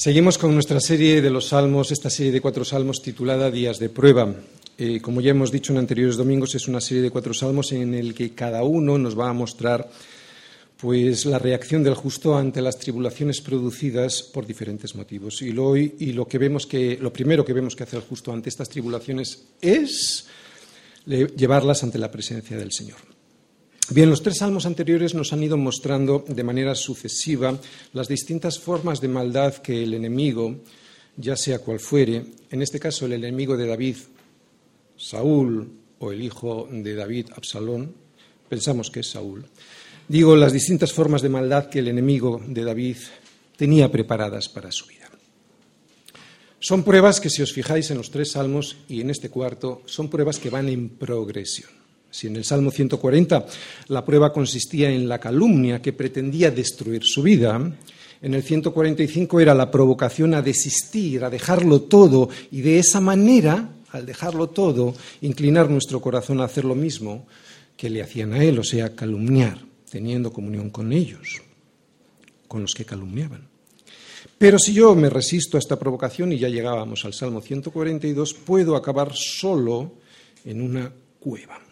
Seguimos con nuestra serie de los salmos, esta serie de cuatro salmos titulada Días de prueba. Eh, como ya hemos dicho en anteriores domingos, es una serie de cuatro salmos en el que cada uno nos va a mostrar pues la reacción del justo ante las tribulaciones producidas por diferentes motivos. Y lo, y lo que vemos que lo primero que vemos que hace el justo ante estas tribulaciones es llevarlas ante la presencia del Señor. Bien, los tres salmos anteriores nos han ido mostrando de manera sucesiva las distintas formas de maldad que el enemigo, ya sea cual fuere, en este caso el enemigo de David, Saúl, o el hijo de David, Absalón, pensamos que es Saúl, digo las distintas formas de maldad que el enemigo de David tenía preparadas para su vida. Son pruebas que, si os fijáis en los tres salmos y en este cuarto, son pruebas que van en progresión. Si en el Salmo 140 la prueba consistía en la calumnia que pretendía destruir su vida, en el 145 era la provocación a desistir, a dejarlo todo y de esa manera, al dejarlo todo, inclinar nuestro corazón a hacer lo mismo que le hacían a él, o sea, calumniar, teniendo comunión con ellos, con los que calumniaban. Pero si yo me resisto a esta provocación y ya llegábamos al Salmo 142, puedo acabar solo en una cueva.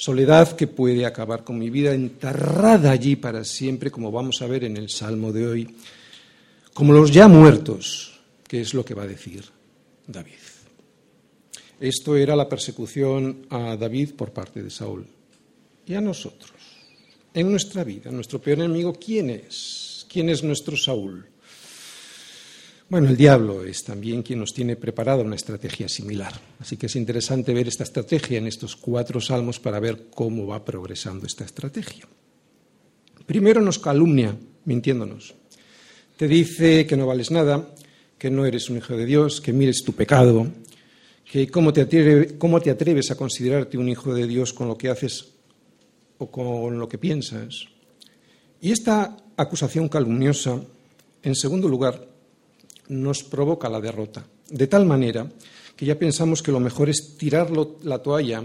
Soledad que puede acabar con mi vida enterrada allí para siempre, como vamos a ver en el Salmo de hoy, como los ya muertos, que es lo que va a decir David. Esto era la persecución a David por parte de Saúl. Y a nosotros, en nuestra vida, nuestro peor enemigo, ¿quién es? ¿Quién es nuestro Saúl? Bueno, el diablo es también quien nos tiene preparada una estrategia similar. Así que es interesante ver esta estrategia en estos cuatro salmos para ver cómo va progresando esta estrategia. Primero nos calumnia, mintiéndonos. Te dice que no vales nada, que no eres un hijo de Dios, que mires tu pecado, que cómo te, cómo te atreves a considerarte un hijo de Dios con lo que haces o con lo que piensas. Y esta acusación calumniosa, en segundo lugar, nos provoca la derrota, de tal manera que ya pensamos que lo mejor es tirar la toalla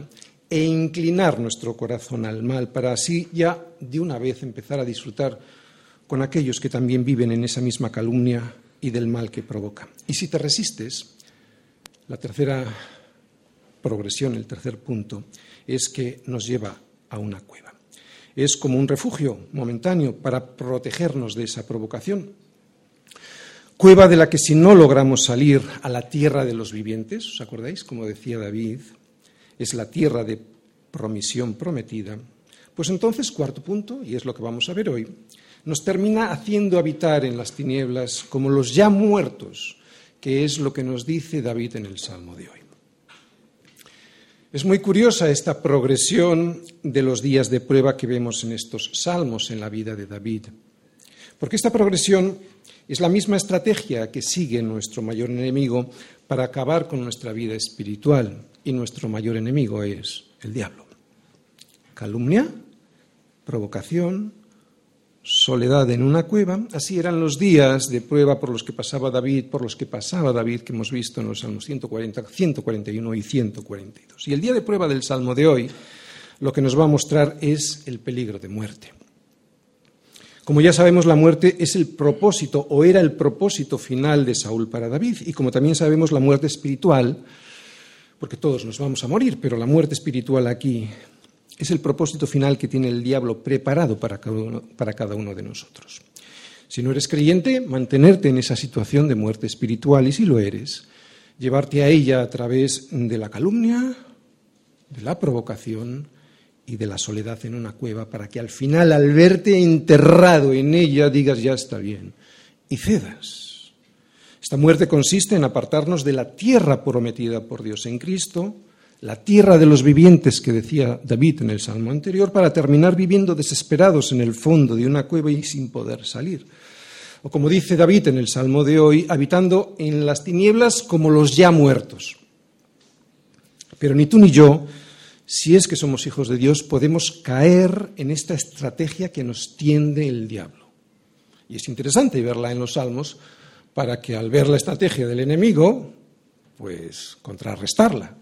e inclinar nuestro corazón al mal para así ya de una vez empezar a disfrutar con aquellos que también viven en esa misma calumnia y del mal que provoca. Y si te resistes, la tercera progresión, el tercer punto, es que nos lleva a una cueva. Es como un refugio momentáneo para protegernos de esa provocación, cueva de la que si no logramos salir a la tierra de los vivientes, ¿os acordáis? Como decía David, es la tierra de promisión prometida. Pues entonces, cuarto punto, y es lo que vamos a ver hoy, nos termina haciendo habitar en las tinieblas como los ya muertos, que es lo que nos dice David en el Salmo de hoy. Es muy curiosa esta progresión de los días de prueba que vemos en estos salmos en la vida de David, porque esta progresión es la misma estrategia que sigue nuestro mayor enemigo para acabar con nuestra vida espiritual y nuestro mayor enemigo es el diablo. Calumnia, provocación, soledad en una cueva, así eran los días de prueba por los que pasaba David, por los que pasaba David que hemos visto en los Salmos 140, 141 y 142. Y el día de prueba del Salmo de hoy lo que nos va a mostrar es el peligro de muerte. Como ya sabemos, la muerte es el propósito o era el propósito final de Saúl para David. Y como también sabemos, la muerte espiritual, porque todos nos vamos a morir, pero la muerte espiritual aquí es el propósito final que tiene el diablo preparado para cada uno, de nosotros. Si no eres creyente, mantenerte en esa situación de muerte espiritual y si lo eres, llevarte a ella a través de la calumnia, de la provocación, y de la soledad en una cueva para que al final, al verte enterrado en ella, digas ya está bien y cedas. Esta muerte consiste en apartarnos de la tierra prometida por Dios en Cristo, la tierra de los vivientes que decía David en el salmo anterior, para terminar viviendo desesperados en el fondo de una cueva y sin poder salir. O como dice David en el salmo de hoy, habitando en las tinieblas como los ya muertos. Pero ni tú ni yo si es que somos hijos de Dios, podemos caer en esta estrategia que nos tiende el diablo. Y es interesante verla en los salmos para que al ver la estrategia del enemigo, pues contrarrestarla.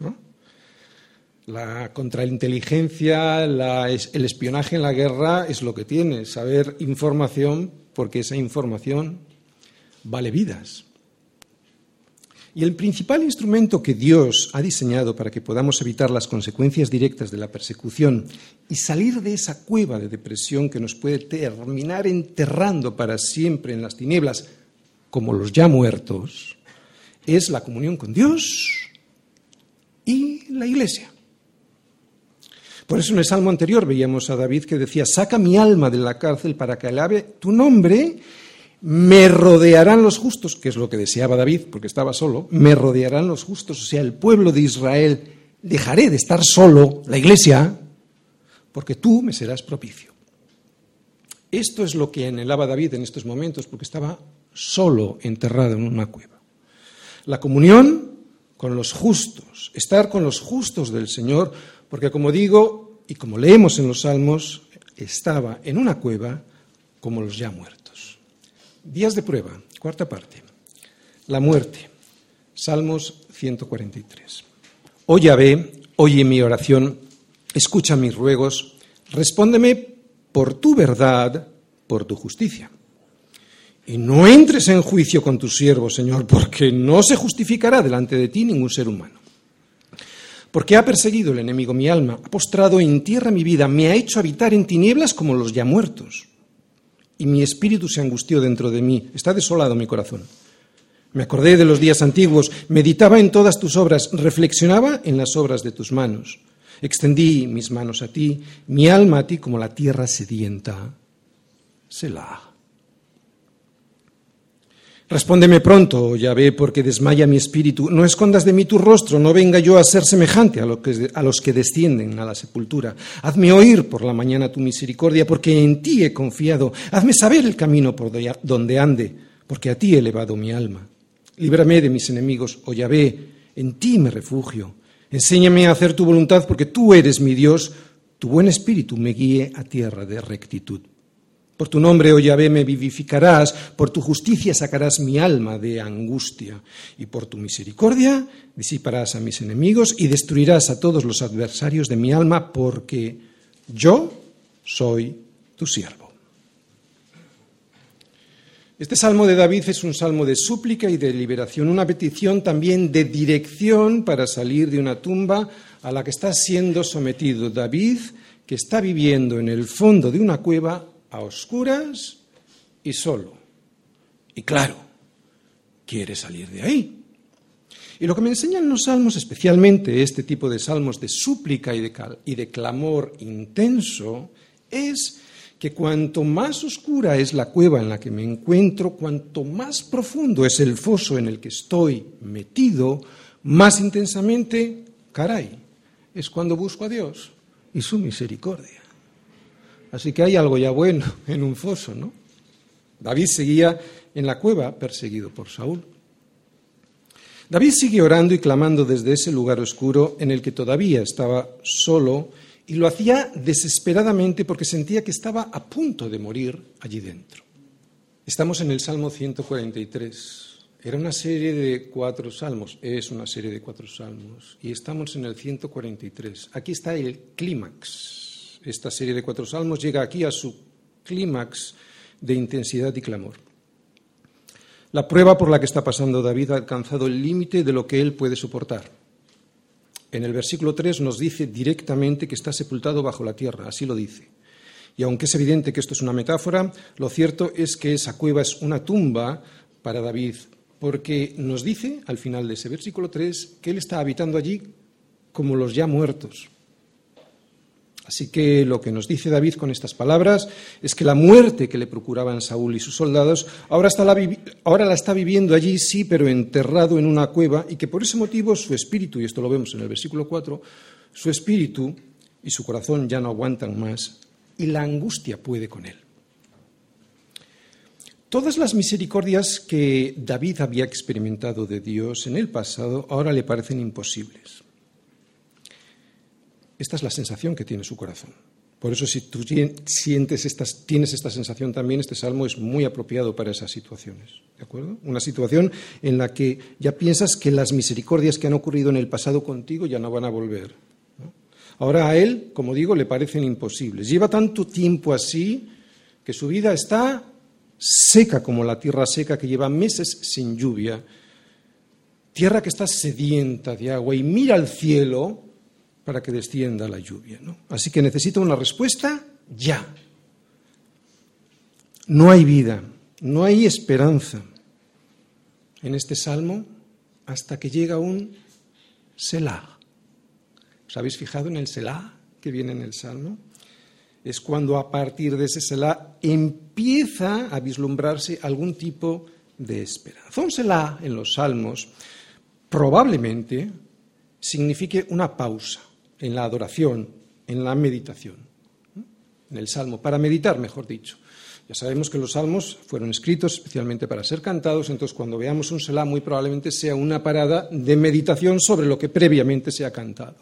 La contrainteligencia, el espionaje en la guerra es lo que tiene, saber información, porque esa información vale vidas. Y el principal instrumento que Dios ha diseñado para que podamos evitar las consecuencias directas de la persecución y salir de esa cueva de depresión que nos puede terminar enterrando para siempre en las tinieblas, como los ya muertos, es la comunión con Dios y la Iglesia. Por eso en el salmo anterior veíamos a David que decía, saca mi alma de la cárcel para que alabe tu nombre me rodearán los justos, que es lo que deseaba David, porque estaba solo, me rodearán los justos, o sea, el pueblo de Israel, dejaré de estar solo, la iglesia, porque tú me serás propicio. Esto es lo que anhelaba David en estos momentos, porque estaba solo enterrado en una cueva. La comunión con los justos, estar con los justos del Señor, porque como digo, y como leemos en los Salmos, estaba en una cueva como los ya muertos. Días de prueba, cuarta parte. La muerte. Salmos 143. Oye, Yahvé, oye mi oración, escucha mis ruegos, respóndeme por tu verdad, por tu justicia. Y no entres en juicio con tu siervo, Señor, porque no se justificará delante de ti ningún ser humano. Porque ha perseguido el enemigo mi alma, ha postrado en tierra mi vida, me ha hecho habitar en tinieblas como los ya muertos y mi espíritu se angustió dentro de mí. Está desolado mi corazón. Me acordé de los días antiguos, meditaba en todas tus obras, reflexionaba en las obras de tus manos. Extendí mis manos a ti, mi alma a ti como la tierra sedienta. Selah. Respóndeme pronto, Yahvé, porque desmaya mi espíritu. No escondas de mí tu rostro, no venga yo a ser semejante a, a los que descienden a la sepultura. Hazme oír por la mañana tu misericordia, porque en ti he confiado. Hazme saber el camino por donde ande, porque a ti he elevado mi alma. Líbrame de mis enemigos, oh Yahvé, en ti me refugio. Enséñame a hacer tu voluntad, porque tú eres mi Dios. Tu buen espíritu me guíe a tierra de rectitud. Por tu nombre, oh Yahvé, me vivificarás, por tu justicia sacarás mi alma de angustia, y por tu misericordia disiparás a mis enemigos y destruirás a todos los adversarios de mi alma, porque yo soy tu siervo. Este salmo de David es un salmo de súplica y de liberación, una petición también de dirección para salir de una tumba a la que está siendo sometido David, que está viviendo en el fondo de una cueva a oscuras y solo. Y claro, quiere salir de ahí. Y lo que me enseñan los salmos, especialmente este tipo de salmos de súplica y de, y de clamor intenso, es que cuanto más oscura es la cueva en la que me encuentro, cuanto más profundo es el foso en el que estoy metido, más intensamente, caray, es cuando busco a Dios y su misericordia. Así que hay algo ya bueno en un foso, ¿no? David seguía en la cueva perseguido por Saúl. David sigue orando y clamando desde ese lugar oscuro en el que todavía estaba solo y lo hacía desesperadamente porque sentía que estaba a punto de morir allí dentro. Estamos en el Salmo 143. Era una serie de cuatro salmos, es una serie de cuatro salmos, y estamos en el 143. Aquí está el clímax esta serie de cuatro salmos llega aquí a su clímax de intensidad y clamor. La prueba por la que está pasando David ha alcanzado el límite de lo que él puede soportar. En el versículo 3 nos dice directamente que está sepultado bajo la tierra, así lo dice. Y aunque es evidente que esto es una metáfora, lo cierto es que esa cueva es una tumba para David, porque nos dice al final de ese versículo 3 que él está habitando allí como los ya muertos. Así que lo que nos dice David con estas palabras es que la muerte que le procuraban Saúl y sus soldados ahora, la, ahora la está viviendo allí, sí, pero enterrado en una cueva y que por ese motivo su espíritu, y esto lo vemos en el versículo 4, su espíritu y su corazón ya no aguantan más y la angustia puede con él. Todas las misericordias que David había experimentado de Dios en el pasado ahora le parecen imposibles. Esta es la sensación que tiene su corazón. Por eso, si tú sientes tienes esta sensación también, este salmo es muy apropiado para esas situaciones. ¿De acuerdo? Una situación en la que ya piensas que las misericordias que han ocurrido en el pasado contigo ya no van a volver. Ahora a él, como digo, le parecen imposibles. Lleva tanto tiempo así que su vida está seca como la tierra seca que lleva meses sin lluvia tierra que está sedienta de agua y mira al cielo para que descienda la lluvia. ¿no? Así que necesita una respuesta ya. No hay vida, no hay esperanza en este salmo hasta que llega un Selah. ¿Os habéis fijado en el Selah que viene en el salmo? Es cuando a partir de ese Selah empieza a vislumbrarse algún tipo de esperanza. Un Selah en los salmos probablemente signifique una pausa en la adoración, en la meditación, en el salmo, para meditar, mejor dicho. Ya sabemos que los salmos fueron escritos especialmente para ser cantados, entonces cuando veamos un Selah muy probablemente sea una parada de meditación sobre lo que previamente se ha cantado.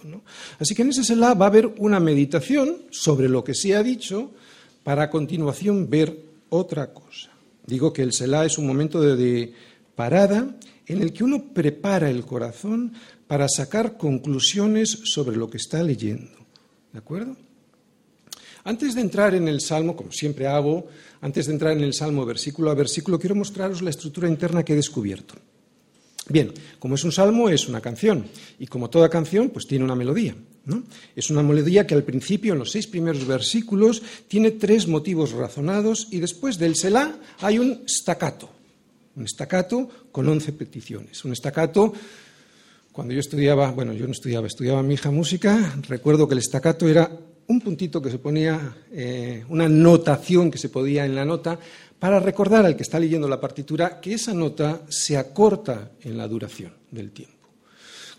Así que en ese Selah va a haber una meditación sobre lo que se ha dicho para a continuación ver otra cosa. Digo que el Selah es un momento de parada en el que uno prepara el corazón para sacar conclusiones sobre lo que está leyendo. ¿De acuerdo? Antes de entrar en el Salmo, como siempre hago, antes de entrar en el Salmo versículo a versículo, quiero mostraros la estructura interna que he descubierto. Bien, como es un salmo, es una canción, y como toda canción, pues tiene una melodía. ¿no? Es una melodía que al principio, en los seis primeros versículos, tiene tres motivos razonados, y después del Selah hay un staccato, un staccato con once peticiones. Un staccato, cuando yo estudiaba, bueno, yo no estudiaba, estudiaba mi hija música, recuerdo que el staccato era un puntito que se ponía, eh, una notación que se podía en la nota, para recordar al que está leyendo la partitura que esa nota se acorta en la duración del tiempo.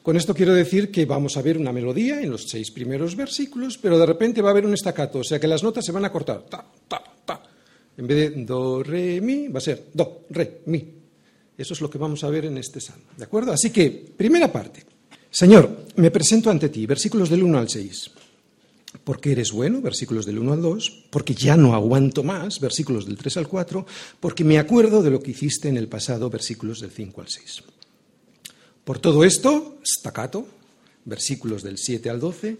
Con esto quiero decir que vamos a ver una melodía en los seis primeros versículos, pero de repente va a haber un estacato, o sea que las notas se van a cortar. Ta, ta, ta. En vez de do, re, mi, va a ser do, re, mi. Eso es lo que vamos a ver en este salmo. ¿De acuerdo? Así que, primera parte. Señor, me presento ante ti, versículos del 1 al 6. Porque eres bueno, versículos del 1 al 2, porque ya no aguanto más, versículos del 3 al 4, porque me acuerdo de lo que hiciste en el pasado, versículos del 5 al 6. Por todo esto, staccato, versículos del 7 al 12,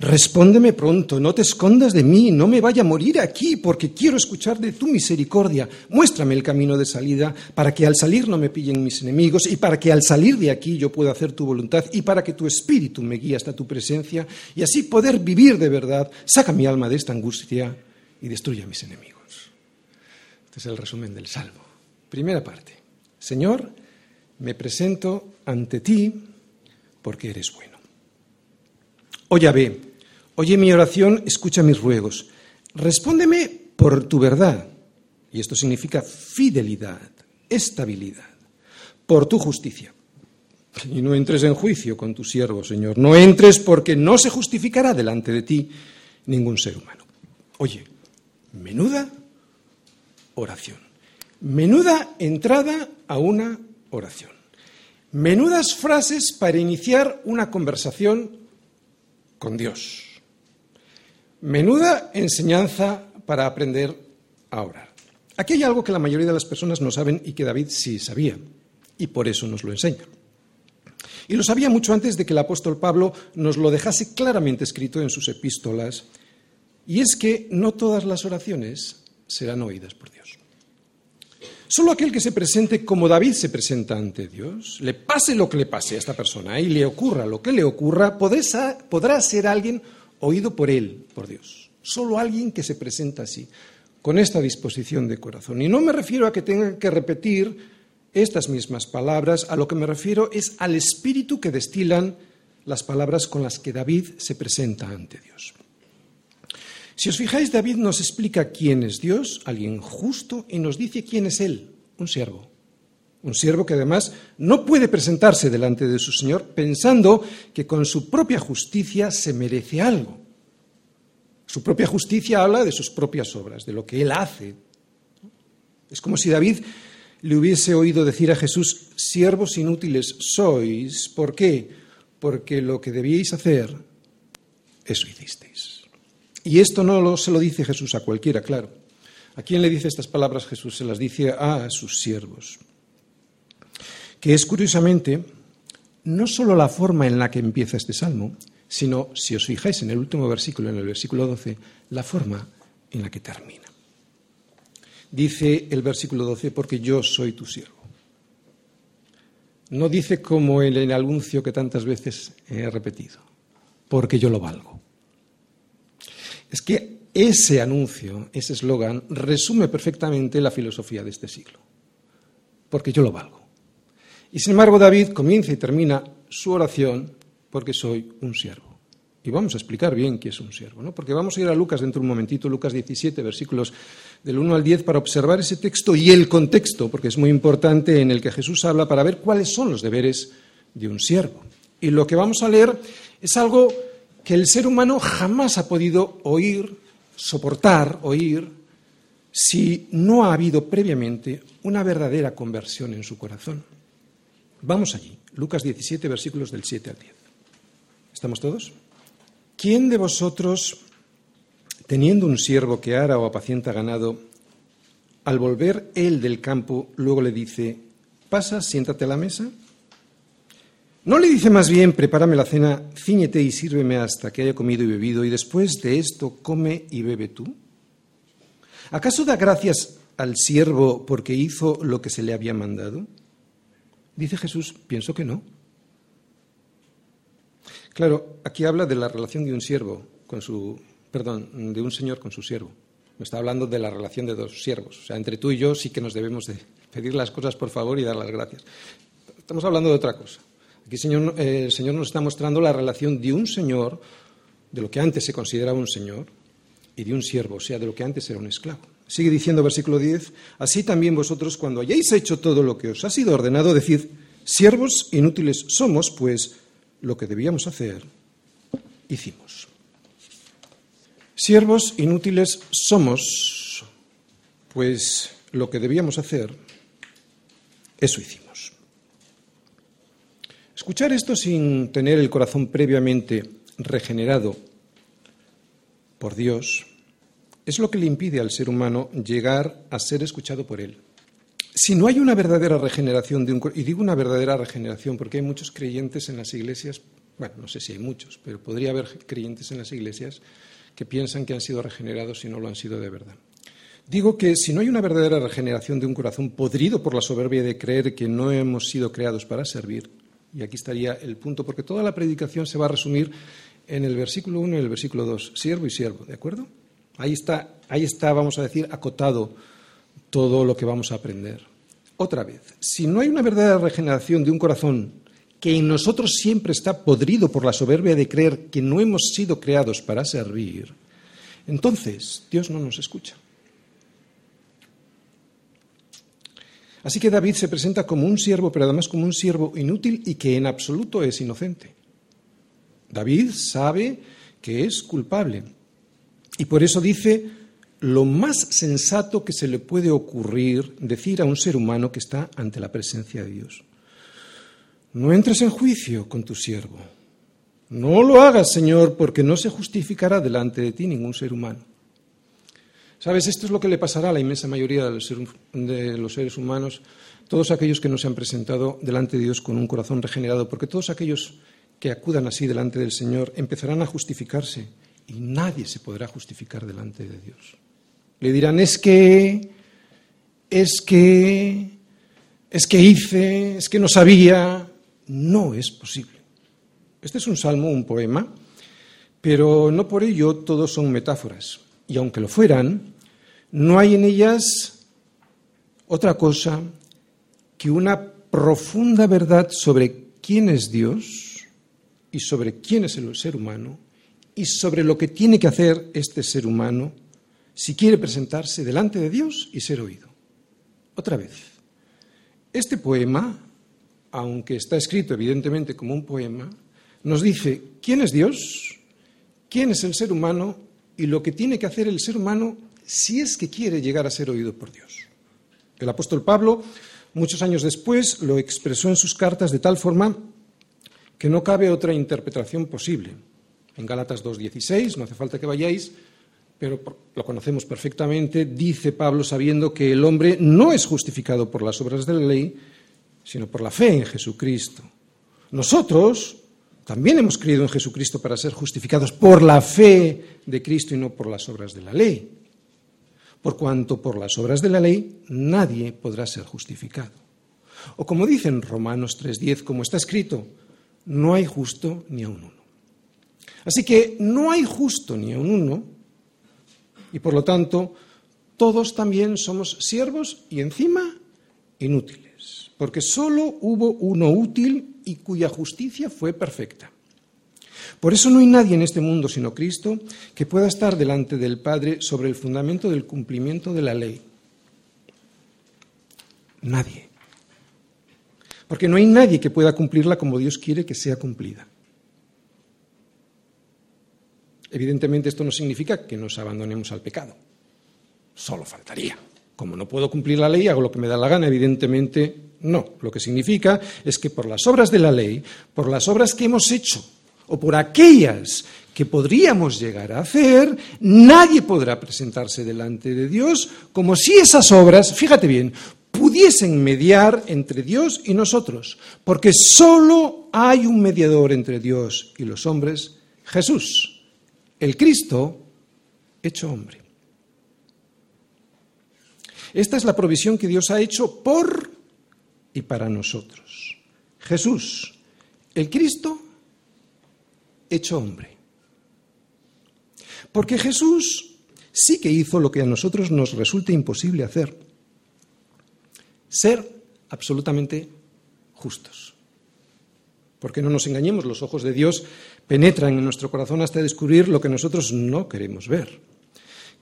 Respóndeme pronto, no te escondas de mí, no me vaya a morir aquí, porque quiero escuchar de tu misericordia. Muéstrame el camino de salida, para que al salir no me pillen mis enemigos, y para que al salir de aquí yo pueda hacer tu voluntad, y para que tu espíritu me guíe hasta tu presencia, y así poder vivir de verdad. Saca mi alma de esta angustia y destruye a mis enemigos. Este es el resumen del Salmo. Primera parte. Señor, me presento ante ti porque eres bueno. Oye, ve, oye mi oración, escucha mis ruegos. Respóndeme por tu verdad. Y esto significa fidelidad, estabilidad, por tu justicia. Y no entres en juicio con tu siervo, Señor. No entres porque no se justificará delante de ti ningún ser humano. Oye, menuda oración. Menuda entrada a una oración. Menudas frases para iniciar una conversación con Dios. Menuda enseñanza para aprender a orar. Aquí hay algo que la mayoría de las personas no saben y que David sí sabía, y por eso nos lo enseña. Y lo sabía mucho antes de que el apóstol Pablo nos lo dejase claramente escrito en sus epístolas, y es que no todas las oraciones serán oídas por Dios. Solo aquel que se presente como David se presenta ante Dios, le pase lo que le pase a esta persona y le ocurra lo que le ocurra, podrá ser alguien oído por él, por Dios. Solo alguien que se presenta así, con esta disposición de corazón. Y no me refiero a que tenga que repetir estas mismas palabras, a lo que me refiero es al espíritu que destilan las palabras con las que David se presenta ante Dios. Si os fijáis, David nos explica quién es Dios, alguien justo, y nos dice quién es Él, un siervo. Un siervo que además no puede presentarse delante de su Señor pensando que con su propia justicia se merece algo. Su propia justicia habla de sus propias obras, de lo que Él hace. Es como si David le hubiese oído decir a Jesús, siervos inútiles sois. ¿Por qué? Porque lo que debíais hacer, eso hicisteis. Y esto no se lo dice Jesús a cualquiera, claro. ¿A quién le dice estas palabras Jesús? Se las dice a sus siervos. Que es curiosamente no solo la forma en la que empieza este salmo, sino, si os fijáis en el último versículo, en el versículo 12, la forma en la que termina. Dice el versículo 12, porque yo soy tu siervo. No dice como el anuncio que tantas veces he repetido, porque yo lo valgo. Es que ese anuncio, ese eslogan, resume perfectamente la filosofía de este siglo, porque yo lo valgo. Y sin embargo David comienza y termina su oración porque soy un siervo. Y vamos a explicar bien qué es un siervo, ¿no? Porque vamos a ir a Lucas dentro de un momentito, Lucas 17, versículos del 1 al 10, para observar ese texto y el contexto, porque es muy importante en el que Jesús habla, para ver cuáles son los deberes de un siervo. Y lo que vamos a leer es algo que el ser humano jamás ha podido oír, soportar, oír, si no ha habido previamente una verdadera conversión en su corazón. Vamos allí, Lucas 17, versículos del 7 al 10. ¿Estamos todos? ¿Quién de vosotros, teniendo un siervo que ara o apacienta ganado, al volver él del campo, luego le dice, pasa, siéntate a la mesa? ¿No le dice más bien, prepárame la cena, ciñete y sírveme hasta que haya comido y bebido, y después de esto come y bebe tú? ¿Acaso da gracias al siervo porque hizo lo que se le había mandado? Dice Jesús, pienso que no. Claro, aquí habla de la relación de un siervo con su, perdón, de un señor con su siervo. Me está hablando de la relación de dos siervos. O sea, entre tú y yo sí que nos debemos de pedir las cosas por favor y dar las gracias. Estamos hablando de otra cosa. Aquí eh, el Señor nos está mostrando la relación de un señor, de lo que antes se consideraba un señor, y de un siervo, o sea, de lo que antes era un esclavo. Sigue diciendo versículo 10, así también vosotros cuando hayáis hecho todo lo que os ha sido ordenado, decid, siervos inútiles somos, pues lo que debíamos hacer, hicimos. Siervos inútiles somos, pues lo que debíamos hacer, eso hicimos. Escuchar esto sin tener el corazón previamente regenerado por Dios es lo que le impide al ser humano llegar a ser escuchado por Él. Si no hay una verdadera regeneración de un y digo una verdadera regeneración porque hay muchos creyentes en las iglesias, bueno, no sé si hay muchos, pero podría haber creyentes en las iglesias que piensan que han sido regenerados y no lo han sido de verdad. Digo que si no hay una verdadera regeneración de un corazón podrido por la soberbia de creer que no hemos sido creados para servir, y aquí estaría el punto, porque toda la predicación se va a resumir en el versículo 1 y el versículo 2, siervo y siervo, ¿de acuerdo? Ahí está, ahí está, vamos a decir, acotado todo lo que vamos a aprender. Otra vez, si no hay una verdadera regeneración de un corazón que en nosotros siempre está podrido por la soberbia de creer que no hemos sido creados para servir, entonces Dios no nos escucha. Así que David se presenta como un siervo, pero además como un siervo inútil y que en absoluto es inocente. David sabe que es culpable, y por eso dice lo más sensato que se le puede ocurrir decir a un ser humano que está ante la presencia de Dios. No entres en juicio con tu siervo. No lo hagas, Señor, porque no se justificará delante de ti ningún ser humano. Sabes, esto es lo que le pasará a la inmensa mayoría de los seres humanos, todos aquellos que no se han presentado delante de Dios con un corazón regenerado, porque todos aquellos que acudan así delante del Señor empezarán a justificarse y nadie se podrá justificar delante de Dios. Le dirán, es que, es que, es que hice, es que no sabía. No es posible. Este es un salmo, un poema, pero no por ello todos son metáforas. Y aunque lo fueran, no hay en ellas otra cosa que una profunda verdad sobre quién es Dios y sobre quién es el ser humano y sobre lo que tiene que hacer este ser humano si quiere presentarse delante de Dios y ser oído. Otra vez, este poema, aunque está escrito evidentemente como un poema, nos dice quién es Dios, quién es el ser humano y lo que tiene que hacer el ser humano si es que quiere llegar a ser oído por Dios. El apóstol Pablo, muchos años después, lo expresó en sus cartas de tal forma que no cabe otra interpretación posible en Gálatas 2.16, no hace falta que vayáis, pero lo conocemos perfectamente, dice Pablo sabiendo que el hombre no es justificado por las obras de la ley, sino por la fe en Jesucristo. Nosotros también hemos creído en Jesucristo para ser justificados por la fe de Cristo y no por las obras de la ley. Por cuanto por las obras de la ley nadie podrá ser justificado. O como dicen Romanos 3.10, como está escrito, no hay justo ni a un uno. Así que no hay justo ni un uno, y por lo tanto todos también somos siervos y encima inútiles, porque solo hubo uno útil y cuya justicia fue perfecta. Por eso no hay nadie en este mundo sino Cristo que pueda estar delante del Padre sobre el fundamento del cumplimiento de la ley. Nadie. Porque no hay nadie que pueda cumplirla como Dios quiere que sea cumplida. Evidentemente esto no significa que nos abandonemos al pecado. Solo faltaría. Como no puedo cumplir la ley, hago lo que me da la gana. Evidentemente no. Lo que significa es que por las obras de la ley, por las obras que hemos hecho o por aquellas que podríamos llegar a hacer, nadie podrá presentarse delante de Dios como si esas obras, fíjate bien, pudiesen mediar entre Dios y nosotros, porque solo hay un mediador entre Dios y los hombres, Jesús, el Cristo hecho hombre. Esta es la provisión que Dios ha hecho por y para nosotros. Jesús, el Cristo hecho hombre. Porque Jesús sí que hizo lo que a nosotros nos resulta imposible hacer, ser absolutamente justos. Porque no nos engañemos, los ojos de Dios penetran en nuestro corazón hasta descubrir lo que nosotros no queremos ver.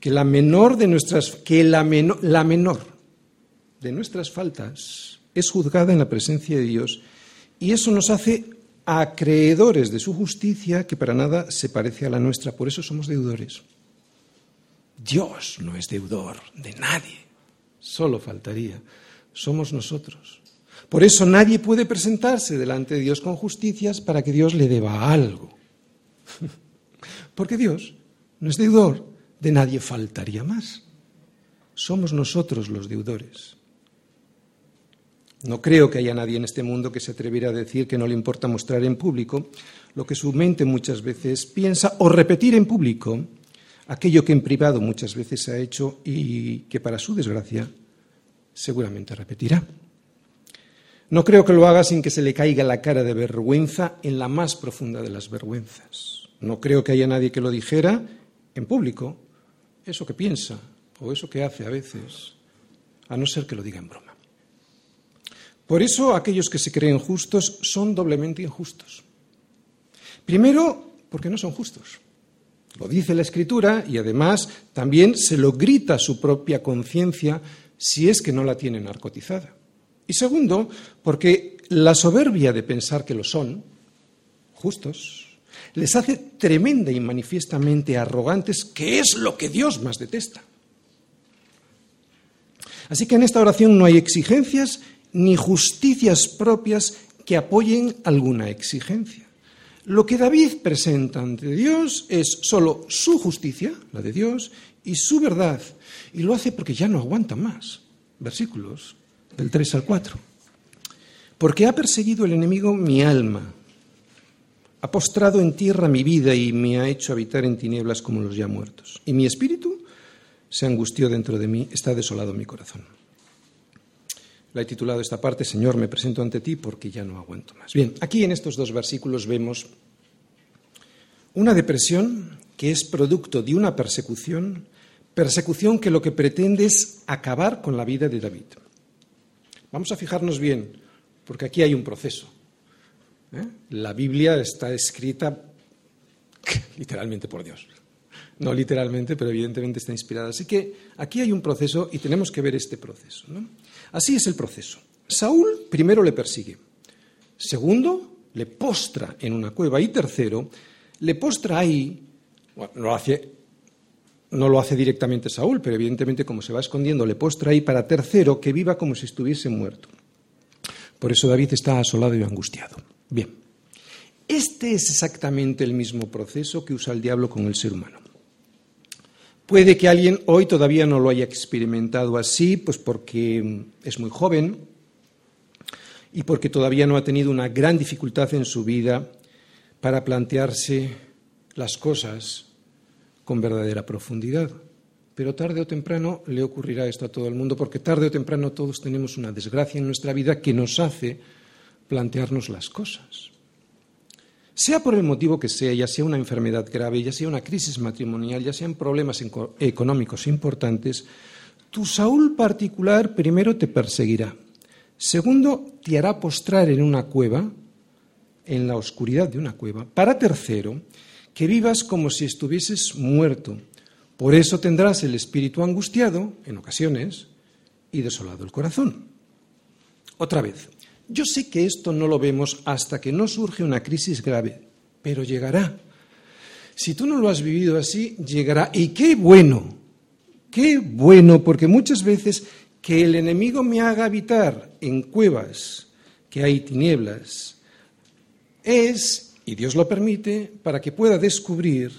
Que la menor de nuestras que la, la menor de nuestras faltas es juzgada en la presencia de Dios y eso nos hace acreedores de su justicia que para nada se parece a la nuestra. Por eso somos deudores. Dios no es deudor de nadie. Solo faltaría. Somos nosotros. Por eso nadie puede presentarse delante de Dios con justicias para que Dios le deba algo. Porque Dios no es deudor de nadie, faltaría más. Somos nosotros los deudores. No creo que haya nadie en este mundo que se atreviera a decir que no le importa mostrar en público lo que su mente muchas veces piensa o repetir en público aquello que en privado muchas veces ha hecho y que para su desgracia seguramente repetirá. No creo que lo haga sin que se le caiga la cara de vergüenza en la más profunda de las vergüenzas. No creo que haya nadie que lo dijera en público, eso que piensa o eso que hace a veces, a no ser que lo diga en broma. Por eso aquellos que se creen justos son doblemente injustos. Primero, porque no son justos. Lo dice la Escritura y además también se lo grita su propia conciencia si es que no la tiene narcotizada. Y segundo, porque la soberbia de pensar que lo son, justos, les hace tremenda y manifiestamente arrogantes, que es lo que Dios más detesta. Así que en esta oración no hay exigencias ni justicias propias que apoyen alguna exigencia. Lo que David presenta ante Dios es solo su justicia, la de Dios, y su verdad. Y lo hace porque ya no aguanta más. Versículos del 3 al 4. Porque ha perseguido el enemigo mi alma, ha postrado en tierra mi vida y me ha hecho habitar en tinieblas como los ya muertos. Y mi espíritu se angustió dentro de mí, está desolado mi corazón. La he titulado esta parte, Señor, me presento ante ti porque ya no aguanto más. Bien, aquí en estos dos versículos vemos una depresión que es producto de una persecución, persecución que lo que pretende es acabar con la vida de David. Vamos a fijarnos bien, porque aquí hay un proceso. ¿eh? La Biblia está escrita literalmente por Dios. No literalmente, pero evidentemente está inspirada. Así que aquí hay un proceso y tenemos que ver este proceso. Así es el proceso. Saúl primero le persigue, segundo le postra en una cueva y tercero le postra ahí, no lo hace directamente Saúl, pero evidentemente como se va escondiendo le postra ahí para tercero que viva como si estuviese muerto. Por eso David está asolado y angustiado. Bien, este es exactamente el mismo proceso que usa el diablo con el ser humano. Puede que alguien hoy todavía no lo haya experimentado así, pues porque es muy joven y porque todavía no ha tenido una gran dificultad en su vida para plantearse las cosas con verdadera profundidad. Pero tarde o temprano le ocurrirá esto a todo el mundo, porque tarde o temprano todos tenemos una desgracia en nuestra vida que nos hace plantearnos las cosas. Sea por el motivo que sea, ya sea una enfermedad grave, ya sea una crisis matrimonial, ya sean problemas económicos importantes, tu Saúl particular primero te perseguirá. Segundo, te hará postrar en una cueva, en la oscuridad de una cueva. Para tercero, que vivas como si estuvieses muerto. Por eso tendrás el espíritu angustiado, en ocasiones, y desolado el corazón. Otra vez, yo sé que esto no lo vemos hasta que no surge una crisis grave, pero llegará. Si tú no lo has vivido así, llegará. Y qué bueno, qué bueno, porque muchas veces que el enemigo me haga habitar en cuevas, que hay tinieblas, es, y Dios lo permite, para que pueda descubrir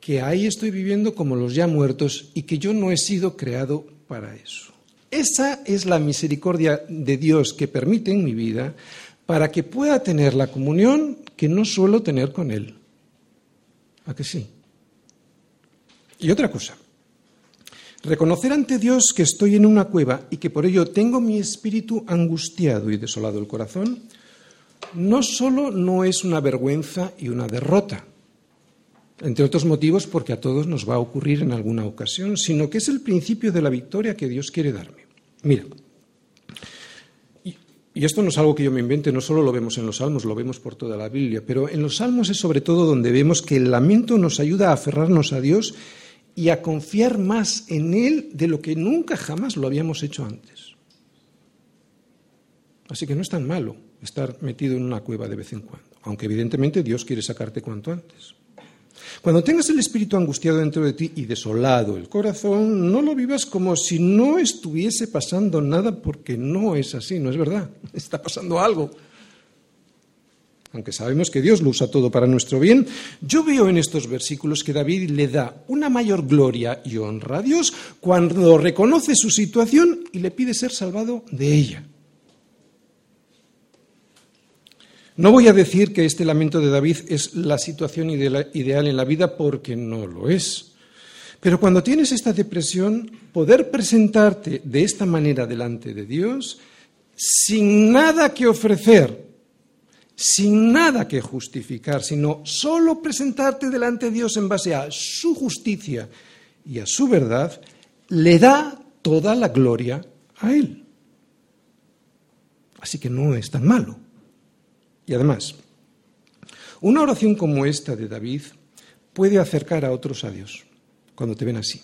que ahí estoy viviendo como los ya muertos y que yo no he sido creado para eso. Esa es la misericordia de Dios que permite en mi vida para que pueda tener la comunión que no suelo tener con Él. ¿A que sí? Y otra cosa, reconocer ante Dios que estoy en una cueva y que por ello tengo mi espíritu angustiado y desolado el corazón, no solo no es una vergüenza y una derrota, entre otros motivos porque a todos nos va a ocurrir en alguna ocasión, sino que es el principio de la victoria que Dios quiere darme. Mira, y esto no es algo que yo me invente, no solo lo vemos en los salmos, lo vemos por toda la Biblia, pero en los salmos es sobre todo donde vemos que el lamento nos ayuda a aferrarnos a Dios y a confiar más en Él de lo que nunca jamás lo habíamos hecho antes. Así que no es tan malo estar metido en una cueva de vez en cuando, aunque evidentemente Dios quiere sacarte cuanto antes. Cuando tengas el espíritu angustiado dentro de ti y desolado el corazón, no lo vivas como si no estuviese pasando nada, porque no es así, no es verdad. Está pasando algo. Aunque sabemos que Dios lo usa todo para nuestro bien, yo veo en estos versículos que David le da una mayor gloria y honra a Dios cuando reconoce su situación y le pide ser salvado de ella. No voy a decir que este lamento de David es la situación ideal en la vida porque no lo es. Pero cuando tienes esta depresión, poder presentarte de esta manera delante de Dios, sin nada que ofrecer, sin nada que justificar, sino solo presentarte delante de Dios en base a su justicia y a su verdad, le da toda la gloria a Él. Así que no es tan malo. Y además, una oración como esta de David puede acercar a otros a Dios cuando te ven así.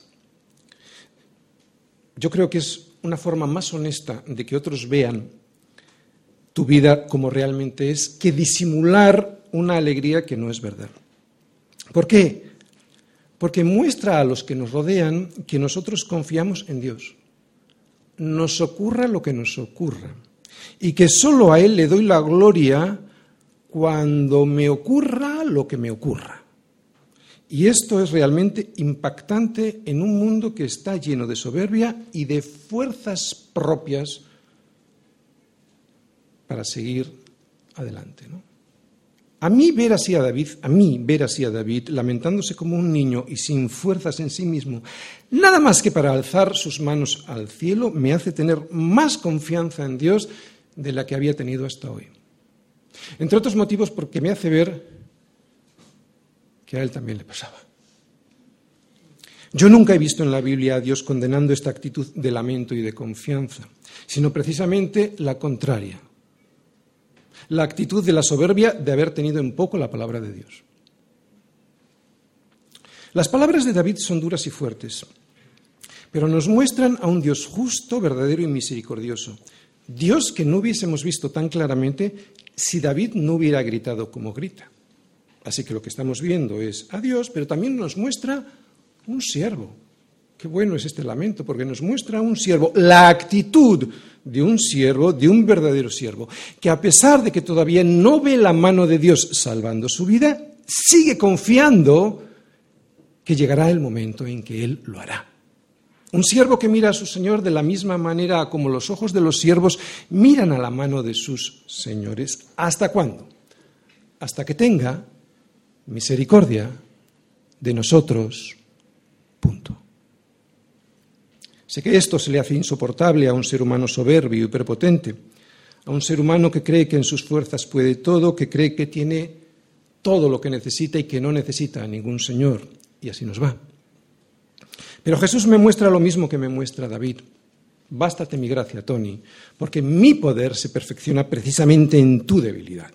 Yo creo que es una forma más honesta de que otros vean tu vida como realmente es que disimular una alegría que no es verdad. ¿Por qué? Porque muestra a los que nos rodean que nosotros confiamos en Dios. Nos ocurra lo que nos ocurra. Y que solo a Él le doy la gloria cuando me ocurra lo que me ocurra. Y esto es realmente impactante en un mundo que está lleno de soberbia y de fuerzas propias para seguir adelante. A mí ver así a David, a mí ver así a David, lamentándose como un niño y sin fuerzas en sí mismo, nada más que para alzar sus manos al cielo, me hace tener más confianza en Dios de la que había tenido hasta hoy. Entre otros motivos porque me hace ver que a él también le pasaba. Yo nunca he visto en la Biblia a Dios condenando esta actitud de lamento y de confianza, sino precisamente la contraria, la actitud de la soberbia de haber tenido en poco la palabra de Dios. Las palabras de David son duras y fuertes, pero nos muestran a un Dios justo, verdadero y misericordioso. Dios que no hubiésemos visto tan claramente si David no hubiera gritado como grita. Así que lo que estamos viendo es a Dios, pero también nos muestra un siervo. Qué bueno es este lamento, porque nos muestra un siervo, la actitud de un siervo, de un verdadero siervo, que a pesar de que todavía no ve la mano de Dios salvando su vida, sigue confiando que llegará el momento en que Él lo hará. Un siervo que mira a su Señor de la misma manera como los ojos de los siervos miran a la mano de sus señores. ¿Hasta cuándo? Hasta que tenga misericordia de nosotros. Punto. Sé que esto se le hace insoportable a un ser humano soberbio y prepotente, a un ser humano que cree que en sus fuerzas puede todo, que cree que tiene todo lo que necesita y que no necesita a ningún Señor. Y así nos va. Pero Jesús me muestra lo mismo que me muestra David. Bástate mi gracia, Tony, porque mi poder se perfecciona precisamente en tu debilidad.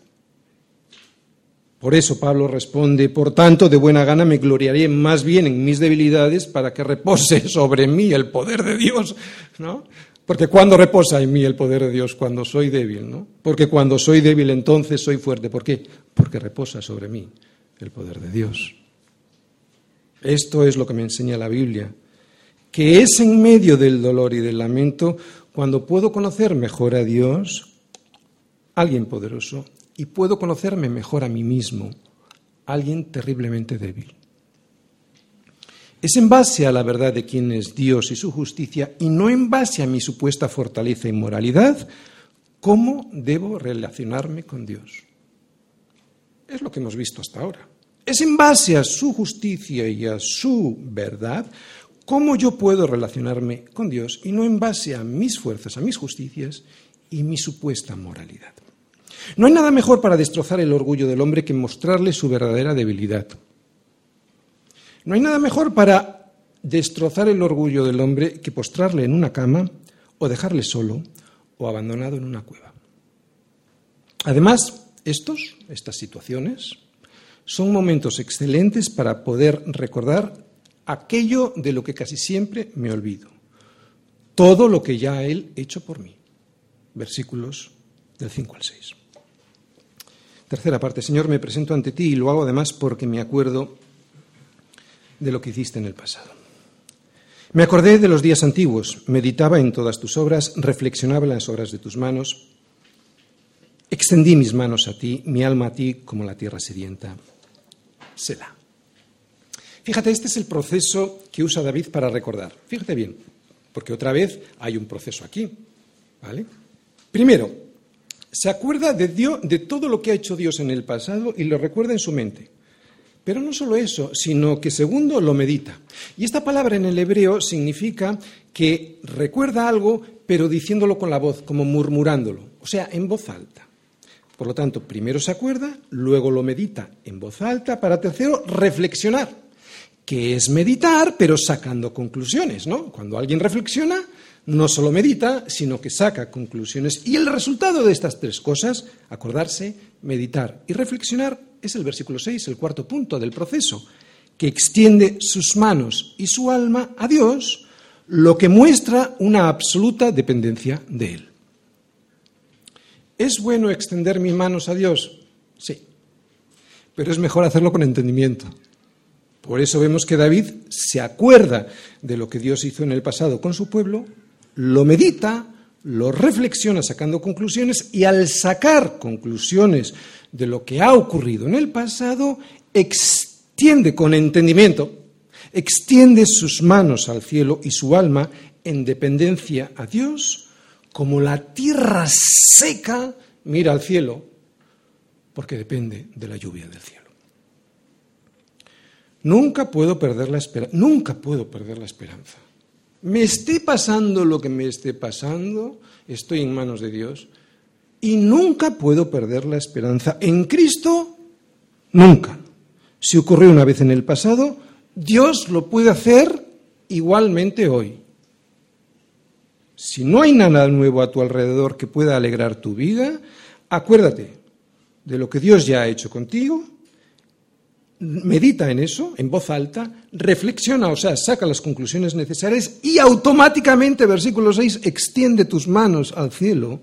Por eso Pablo responde, por tanto, de buena gana me gloriaré más bien en mis debilidades para que repose sobre mí el poder de Dios, ¿no? Porque cuando reposa en mí el poder de Dios, cuando soy débil, ¿no? Porque cuando soy débil entonces soy fuerte. ¿Por qué? Porque reposa sobre mí el poder de Dios. Esto es lo que me enseña la Biblia, que es en medio del dolor y del lamento cuando puedo conocer mejor a Dios, alguien poderoso, y puedo conocerme mejor a mí mismo, alguien terriblemente débil. Es en base a la verdad de quién es Dios y su justicia, y no en base a mi supuesta fortaleza y moralidad, cómo debo relacionarme con Dios. Es lo que hemos visto hasta ahora. Es en base a su justicia y a su verdad cómo yo puedo relacionarme con Dios y no en base a mis fuerzas, a mis justicias y mi supuesta moralidad. No hay nada mejor para destrozar el orgullo del hombre que mostrarle su verdadera debilidad. No hay nada mejor para destrozar el orgullo del hombre que postrarle en una cama o dejarle solo o abandonado en una cueva. Además, estos, estas situaciones, son momentos excelentes para poder recordar aquello de lo que casi siempre me olvido. Todo lo que ya Él ha hecho por mí. Versículos del 5 al 6. Tercera parte, Señor, me presento ante ti y lo hago además porque me acuerdo de lo que hiciste en el pasado. Me acordé de los días antiguos, meditaba en todas tus obras, reflexionaba en las obras de tus manos, extendí mis manos a ti, mi alma a ti como la tierra sedienta. Selah. Fíjate, este es el proceso que usa David para recordar. Fíjate bien, porque otra vez hay un proceso aquí. ¿Vale? Primero, se acuerda de, Dios, de todo lo que ha hecho Dios en el pasado y lo recuerda en su mente. Pero no solo eso, sino que segundo lo medita. Y esta palabra en el hebreo significa que recuerda algo, pero diciéndolo con la voz, como murmurándolo, o sea, en voz alta. Por lo tanto, primero se acuerda, luego lo medita en voz alta, para tercero, reflexionar, que es meditar, pero sacando conclusiones, ¿no? Cuando alguien reflexiona, no solo medita, sino que saca conclusiones. Y el resultado de estas tres cosas, acordarse, meditar y reflexionar, es el versículo 6, el cuarto punto del proceso, que extiende sus manos y su alma a Dios, lo que muestra una absoluta dependencia de Él. ¿Es bueno extender mis manos a Dios? Sí, pero es mejor hacerlo con entendimiento. Por eso vemos que David se acuerda de lo que Dios hizo en el pasado con su pueblo lo medita, lo reflexiona sacando conclusiones y al sacar conclusiones de lo que ha ocurrido en el pasado, extiende con entendimiento, extiende sus manos al cielo y su alma en dependencia a Dios, como la tierra seca mira al cielo, porque depende de la lluvia del cielo. Nunca puedo perder la esperanza, nunca puedo perder la esperanza me esté pasando lo que me esté pasando, estoy en manos de Dios y nunca puedo perder la esperanza. En Cristo, nunca. Si ocurrió una vez en el pasado, Dios lo puede hacer igualmente hoy. Si no hay nada nuevo a tu alrededor que pueda alegrar tu vida, acuérdate de lo que Dios ya ha hecho contigo medita en eso, en voz alta, reflexiona, o sea, saca las conclusiones necesarias y automáticamente, versículo 6, extiende tus manos al cielo,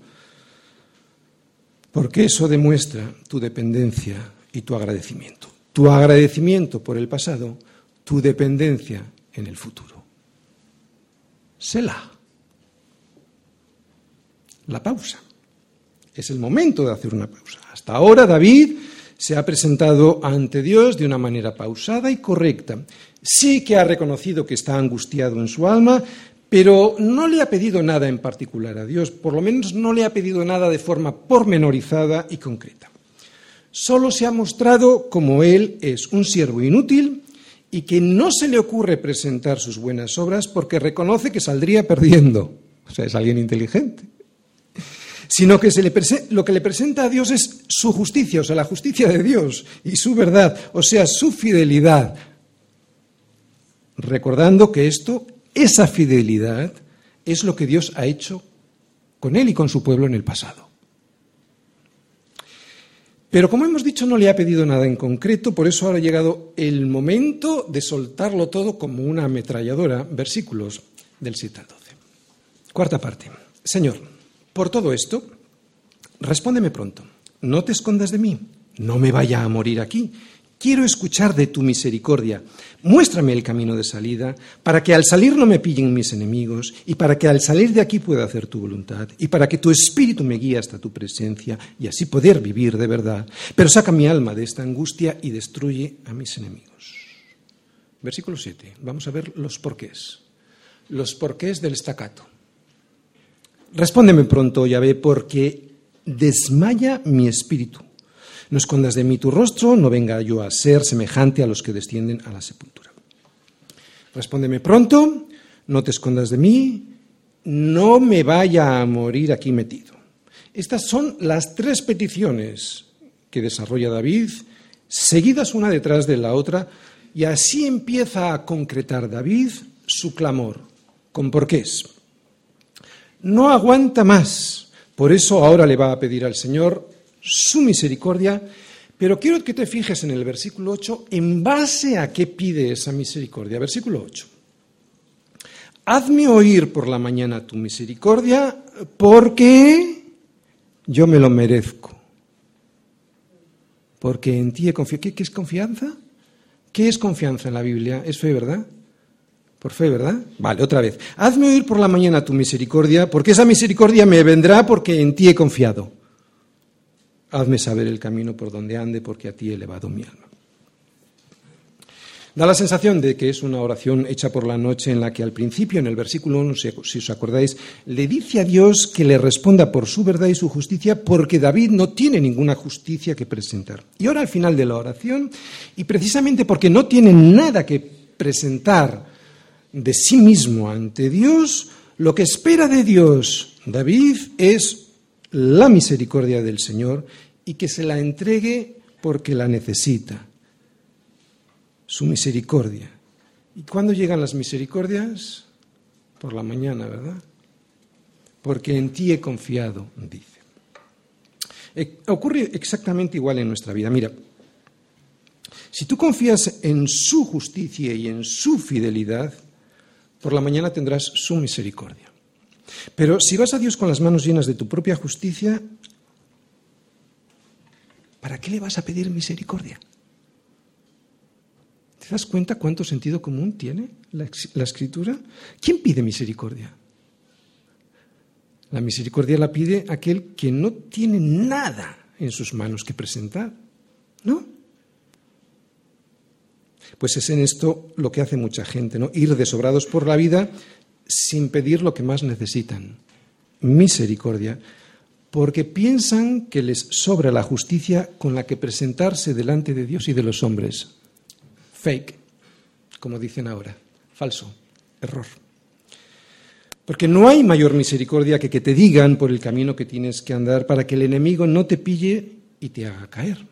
porque eso demuestra tu dependencia y tu agradecimiento. Tu agradecimiento por el pasado, tu dependencia en el futuro. Selah. La pausa. Es el momento de hacer una pausa. Hasta ahora David se ha presentado ante Dios de una manera pausada y correcta. Sí que ha reconocido que está angustiado en su alma, pero no le ha pedido nada en particular a Dios, por lo menos no le ha pedido nada de forma pormenorizada y concreta. Solo se ha mostrado como Él es un siervo inútil y que no se le ocurre presentar sus buenas obras porque reconoce que saldría perdiendo. O sea, es alguien inteligente. Sino que lo que le presenta a Dios es su justicia, o sea, la justicia de Dios y su verdad, o sea, su fidelidad. Recordando que esto, esa fidelidad, es lo que Dios ha hecho con él y con su pueblo en el pasado. Pero como hemos dicho, no le ha pedido nada en concreto, por eso ahora ha llegado el momento de soltarlo todo como una ametralladora. Versículos del 7 al 12. Cuarta parte. Señor, por todo esto, respóndeme pronto. No te escondas de mí. No me vaya a morir aquí. Quiero escuchar de tu misericordia. Muéstrame el camino de salida, para que al salir no me pillen mis enemigos, y para que al salir de aquí pueda hacer tu voluntad, y para que tu espíritu me guíe hasta tu presencia, y así poder vivir de verdad. Pero saca mi alma de esta angustia y destruye a mis enemigos. Versículo 7. Vamos a ver los porqués. Los porqués del estacato. Respóndeme pronto, Yahvé, porque desmaya mi espíritu. No escondas de mí tu rostro, no venga yo a ser semejante a los que descienden a la sepultura. Respóndeme pronto, no te escondas de mí, no me vaya a morir aquí metido. Estas son las tres peticiones que desarrolla David, seguidas una detrás de la otra, y así empieza a concretar David su clamor, con porqués. No aguanta más, por eso ahora le va a pedir al Señor su misericordia, pero quiero que te fijes en el versículo 8 en base a qué pide esa misericordia. Versículo 8. Hazme oír por la mañana tu misericordia porque yo me lo merezco. Porque en ti he confiado. ¿Qué, ¿Qué, es confianza? ¿Qué es confianza en la Biblia? Es fe, ¿verdad? Por fe, ¿verdad? Vale, otra vez. Hazme oír por la mañana tu misericordia, porque esa misericordia me vendrá porque en ti he confiado. Hazme saber el camino por donde ande, porque a ti he elevado mi alma. Da la sensación de que es una oración hecha por la noche en la que al principio, en el versículo 1, si os acordáis, le dice a Dios que le responda por su verdad y su justicia, porque David no tiene ninguna justicia que presentar. Y ahora al final de la oración, y precisamente porque no tiene nada que presentar de sí mismo ante Dios, lo que espera de Dios David es la misericordia del Señor y que se la entregue porque la necesita. Su misericordia. ¿Y cuándo llegan las misericordias? Por la mañana, ¿verdad? Porque en ti he confiado, dice. Eh, ocurre exactamente igual en nuestra vida. Mira, si tú confías en su justicia y en su fidelidad, por la mañana tendrás su misericordia. Pero si vas a Dios con las manos llenas de tu propia justicia, ¿para qué le vas a pedir misericordia? ¿Te das cuenta cuánto sentido común tiene la, escritura? ¿Quién pide misericordia? La misericordia la pide aquel que no tiene nada en sus manos que presentar, ¿no? Pues es en esto lo que hace mucha gente, ¿no? Ir desobrados por la vida sin pedir lo que más necesitan, misericordia, porque piensan que les sobra la justicia con la que presentarse delante de Dios y de los hombres. Fake, como dicen ahora, falso, error. Porque no hay mayor misericordia que que te digan por el camino que tienes que andar para que el enemigo no te pille y te haga caer.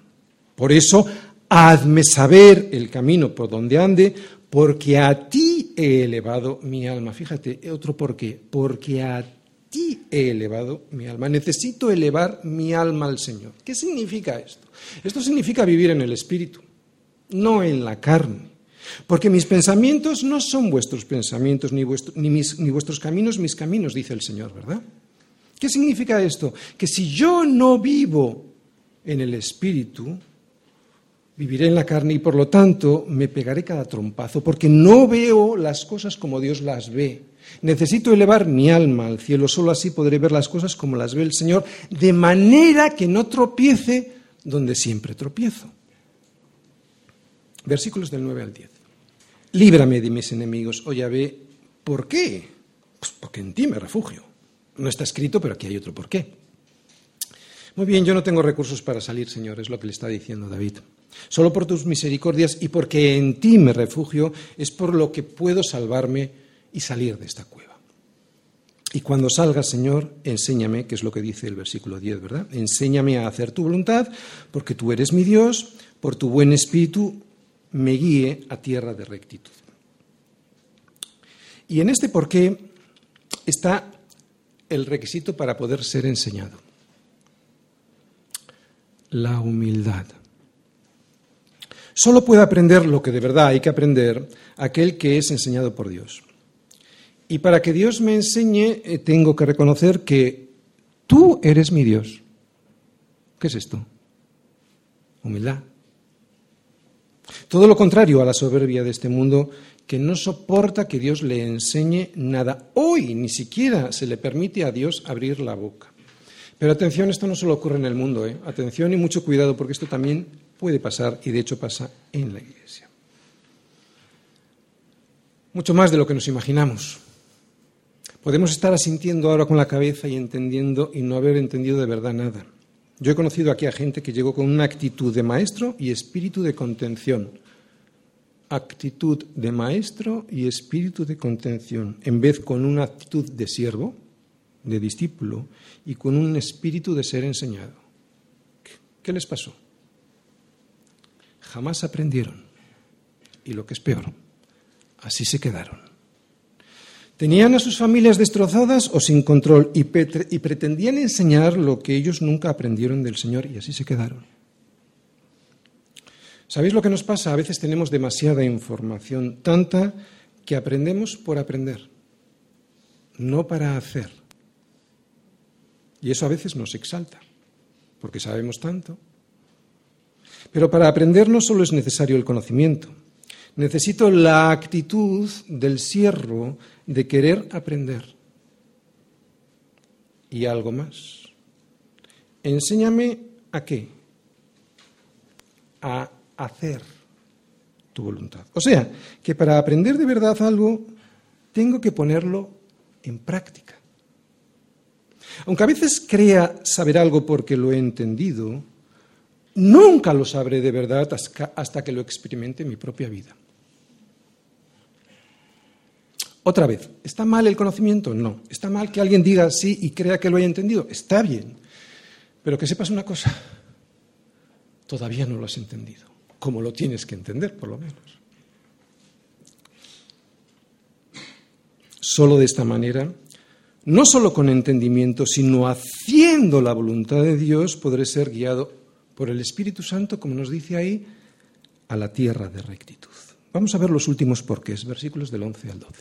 Por eso, hazme saber el camino por donde ande, porque a ti he elevado mi alma. Fíjate, otro por qué. Porque a ti he elevado mi alma. Necesito elevar mi alma al Señor. ¿Qué significa esto? Esto significa vivir en el Espíritu, no en la carne. Porque mis pensamientos no son vuestros pensamientos, ni, ni vuestros caminos mis caminos, dice el Señor, ¿verdad? ¿Qué significa esto? Que si yo no vivo en el Espíritu, viviré en la carne y por lo tanto me pegaré cada trompazo porque no veo las cosas como Dios las ve. Necesito elevar mi alma al cielo, solo así podré ver las cosas como las ve el Señor, de manera que no tropiece donde siempre tropiezo. Versículos del 9 al 10. Líbrame de mis enemigos, oh ve ¿por qué? Pues porque en ti me refugio. No está escrito, pero aquí hay otro por qué. Muy bien, yo no tengo recursos para salir, Señor, es lo que le está diciendo David. Solo por tus misericordias y porque en ti me refugio es por lo que puedo salvarme y salir de esta cueva. Y cuando salga, Señor, enséñame, que es lo que dice el versículo 10, ¿verdad? Enséñame a hacer tu voluntad, porque tú eres mi Dios, por tu buen espíritu me guíe a tierra de rectitud. Y en este porqué está el requisito para poder ser enseñado. La humildad. Solo puede aprender lo que de verdad hay que aprender aquel que es enseñado por Dios. Y para que Dios me enseñe, eh, tengo que reconocer que tú eres mi Dios. ¿Qué es esto? Humildad. Todo lo contrario a la soberbia de este mundo que no soporta que Dios le enseñe nada. Hoy ni siquiera se le permite a Dios abrir la boca. Pero atención, esto no solo ocurre en el mundo, ¿eh? atención y mucho cuidado porque esto también puede pasar y de hecho pasa en la Iglesia. Mucho más de lo que nos imaginamos. Podemos estar asintiendo ahora con la cabeza y entendiendo y no haber entendido de verdad nada. Yo he conocido aquí a gente que llegó con una actitud de maestro y espíritu de contención. Actitud de maestro y espíritu de contención, en vez con una actitud de siervo, de discípulo, y con un espíritu de ser enseñado. ¿Qué les pasó? Jamás aprendieron. Y lo que es peor, así se quedaron. Tenían a sus familias destrozadas o sin control y, pretendían enseñar lo que ellos nunca aprendieron del Señor y así se quedaron. ¿Sabéis lo que nos pasa? A veces tenemos demasiada información, tanta que aprendemos por aprender, no para hacer. Y eso a veces nos exalta, porque sabemos tanto. Pero para aprender no solo es necesario el conocimiento, necesito la actitud del siervo de querer aprender. Y algo más. Enséñame a qué? A hacer tu voluntad. O sea, que para aprender de verdad algo, tengo que ponerlo en práctica. Aunque a veces crea saber algo porque lo he entendido, nunca lo sabré de verdad hasta que lo experimente en mi propia vida. Otra vez, ¿está mal el conocimiento? No. ¿Está mal que alguien diga sí y crea que lo haya entendido? Está bien. Pero que sepas una cosa, todavía no lo has entendido, como lo tienes que entender, por lo menos. Solo de esta manera, no solo con entendimiento, sino haciendo la voluntad de Dios, podré ser guiado por el Espíritu Santo, como nos dice ahí, a la tierra de rectitud. Vamos a ver los últimos porqués, versículos del 11 al 12.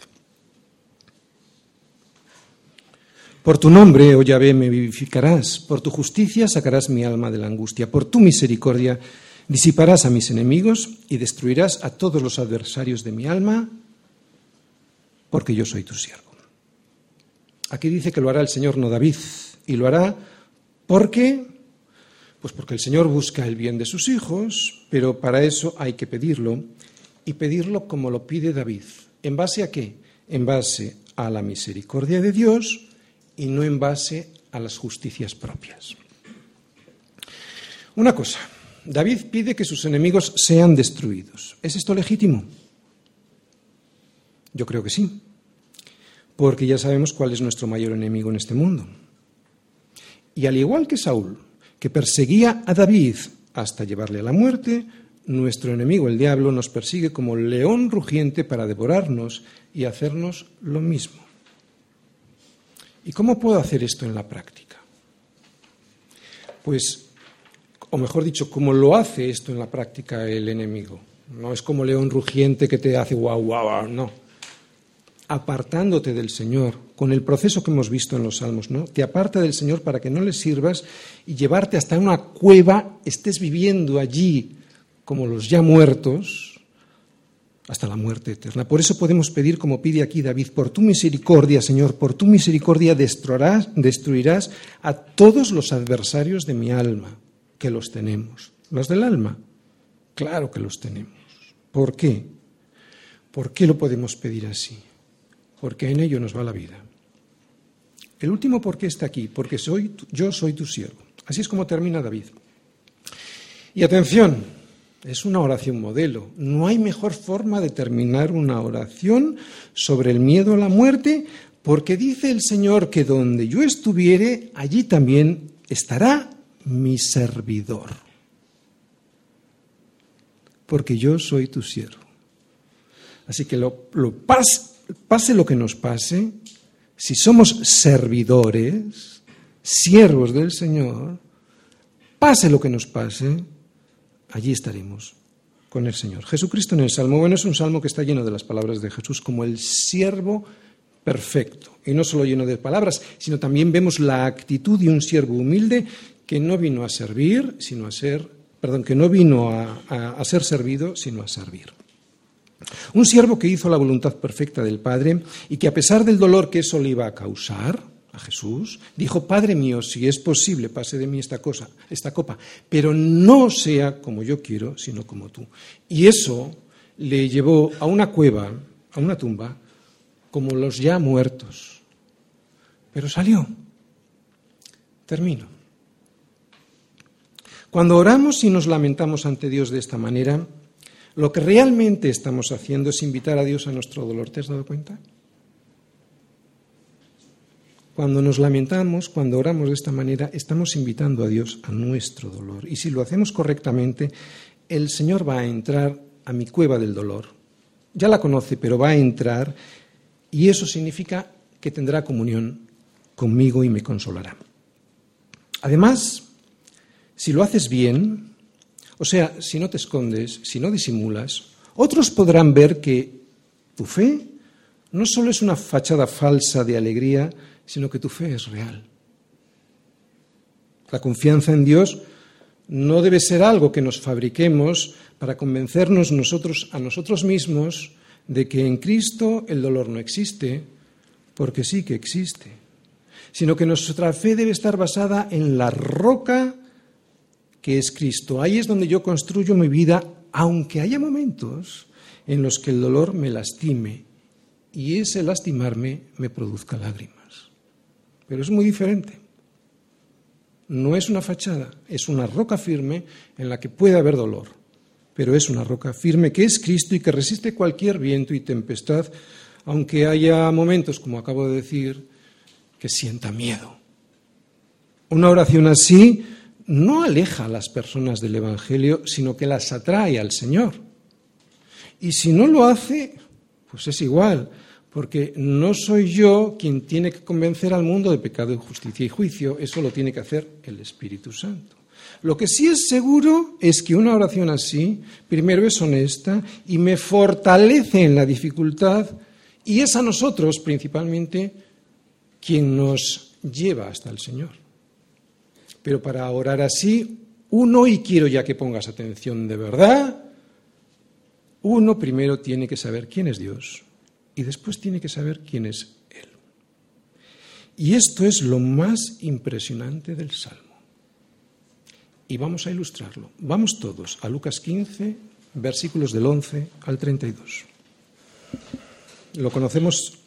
Por tu nombre, oh Yahvé, me vivificarás, por tu justicia sacarás mi alma de la angustia, por tu misericordia disiparás a mis enemigos y destruirás a todos los adversarios de mi alma, porque yo soy tu siervo. Aquí dice que lo hará el Señor, no David, y lo hará porque, pues porque el Señor busca el bien de sus hijos, pero para eso hay que pedirlo, y pedirlo como lo pide David. ¿En base a qué? En base a la misericordia de Dios y no en base a las justicias propias. Una cosa, David pide que sus enemigos sean destruidos. ¿Es esto legítimo? Yo creo que sí, porque ya sabemos cuál es nuestro mayor enemigo en este mundo. Y al igual que Saúl, que perseguía a David hasta llevarle a la muerte, nuestro enemigo, el diablo, nos persigue como león rugiente para devorarnos y hacernos lo mismo. ¿Y cómo puedo hacer esto en la práctica? Pues, o mejor dicho, ¿cómo lo hace esto en la práctica el enemigo? No es como león rugiente que te hace guau, guau, no. Apartándote del Señor, con el proceso que hemos visto en los Salmos, ¿no? Te aparta del Señor para que no le sirvas y llevarte hasta una cueva, estés viviendo allí como los ya muertos, hasta la muerte eterna. Por eso podemos pedir, como pide aquí David, por tu misericordia, Señor, por tu misericordia destruirás, destruirás a todos los adversarios de mi alma, que los tenemos. ¿Los del alma? Claro que los tenemos. ¿Por qué? ¿Por qué lo podemos pedir así? Porque en ello nos va la vida. El último por qué está aquí, porque soy, yo soy tu siervo. Así es como termina David. Y atención, es una oración modelo. No hay mejor forma de terminar una oración sobre el miedo a la muerte, porque dice el Señor que donde yo estuviere, allí también estará mi servidor. Porque yo soy tu siervo. Así que lo, pase lo que nos pase, si somos servidores, siervos del Señor, pase lo que nos pase, allí estaremos con el Señor. Jesucristo en el Salmo, bueno, es un salmo que está lleno de las palabras de Jesús como el siervo perfecto. Y no solo lleno de palabras, sino también vemos la actitud de un siervo humilde que no vino a servir, sino a ser, perdón, que no vino a, a ser servido, sino a servir. Un siervo que hizo la voluntad perfecta del Padre y que a pesar del dolor que eso le iba a causar, Jesús, dijo, Padre mío, si es posible, pase de mí esta cosa, esta copa, pero no sea como yo quiero, sino como tú. Y eso le llevó a una cueva, a una tumba, como los ya muertos. Pero salió. Termino. Cuando oramos y nos lamentamos ante Dios de esta manera, lo que realmente estamos haciendo es invitar a Dios a nuestro dolor. ¿Te has dado cuenta? Cuando nos lamentamos, cuando oramos de esta manera, estamos invitando a Dios a nuestro dolor. Y si lo hacemos correctamente, el Señor va a entrar a mi cueva del dolor. Ya la conoce, pero va a entrar y eso significa que tendrá comunión conmigo y me consolará. Además, si lo haces bien, o sea, si no te escondes, si no disimulas, otros podrán ver que tu fe no solo es una fachada falsa de alegría, sino que tu fe es real. La confianza en Dios no debe ser algo que nos fabriquemos para convencernos nosotros a nosotros mismos de que en Cristo el dolor no existe, porque sí que existe, sino que nuestra fe debe estar basada en la roca que es Cristo. Ahí es donde yo construyo mi vida, aunque haya momentos en los que el dolor me lastime y ese lastimarme me produzca lágrimas. Pero es muy diferente. No es una fachada, es una roca firme en la que puede haber dolor, pero es una roca firme que es Cristo y que resiste cualquier viento y tempestad, aunque haya momentos, como acabo de decir, que sienta miedo. Una oración así no aleja a las personas del Evangelio, sino que las atrae al Señor. Y si no lo hace, pues es igual porque no soy yo quien tiene que convencer al mundo de pecado, justicia y juicio, eso lo tiene que hacer el Espíritu Santo. Lo que sí es seguro es que una oración así, primero es honesta y me fortalece en la dificultad y es a nosotros principalmente quien nos lleva hasta el Señor. Pero para orar así, uno, y quiero ya que pongas atención de verdad, uno primero tiene que saber quién es Dios y después tiene que saber quién es Él. Y esto es lo más impresionante del Salmo. Y vamos a ilustrarlo. Vamos todos a Lucas 15, versículos del 11 al 32. Lo conocemos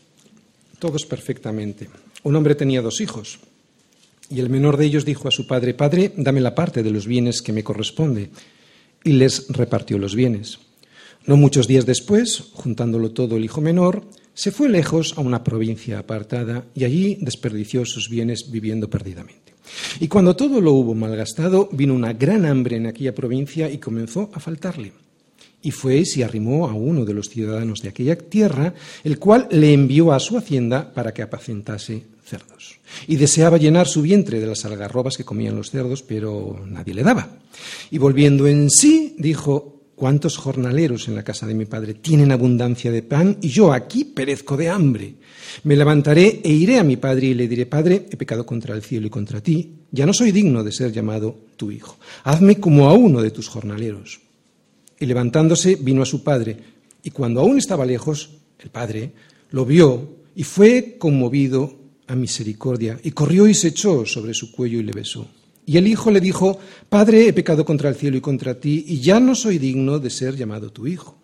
todos perfectamente. Un hombre tenía dos hijos. Y el menor de ellos dijo a su padre, Padre, dame la parte de los bienes que me corresponde. Y les repartió los bienes. No muchos días después, juntándolo todo el hijo menor, se fue lejos a una provincia apartada y allí desperdició sus bienes viviendo perdidamente. Y cuando todo lo hubo malgastado, vino una gran hambre en aquella provincia y comenzó a faltarle. Y fue y se arrimó a uno de los ciudadanos de aquella tierra, el cual le envió a su hacienda para que apacentase cerdos. Y deseaba llenar su vientre de las algarrobas que comían los cerdos, pero nadie le daba. Y volviendo en sí, dijo, ¿Cuántos jornaleros en la casa de mi padre tienen abundancia de pan y yo aquí perezco de hambre? Me levantaré e iré a mi padre y le diré, Padre, he pecado contra el cielo y contra ti, ya no soy digno de ser llamado tu hijo. Hazme como a uno de tus jornaleros. Y levantándose vino a su padre, y cuando aún estaba lejos, el padre lo vio y fue conmovido a misericordia, y corrió y se echó sobre su cuello y le besó. Y el hijo le dijo, Padre, he pecado contra el cielo y contra ti, y ya no soy digno de ser llamado tu hijo.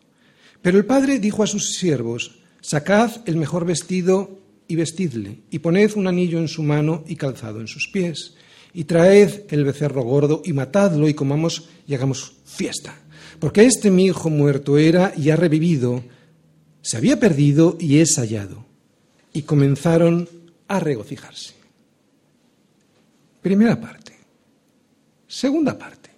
Pero el padre dijo a sus siervos, Sacad el mejor vestido y vestidle, y poned un anillo en su mano y calzado en sus pies, y traed el becerro gordo y matadlo y comamos y hagamos fiesta. Porque este mi hijo muerto era y ha revivido, se había perdido y es hallado. Y comenzaron a regocijarse. Primera parte. Segunda parte.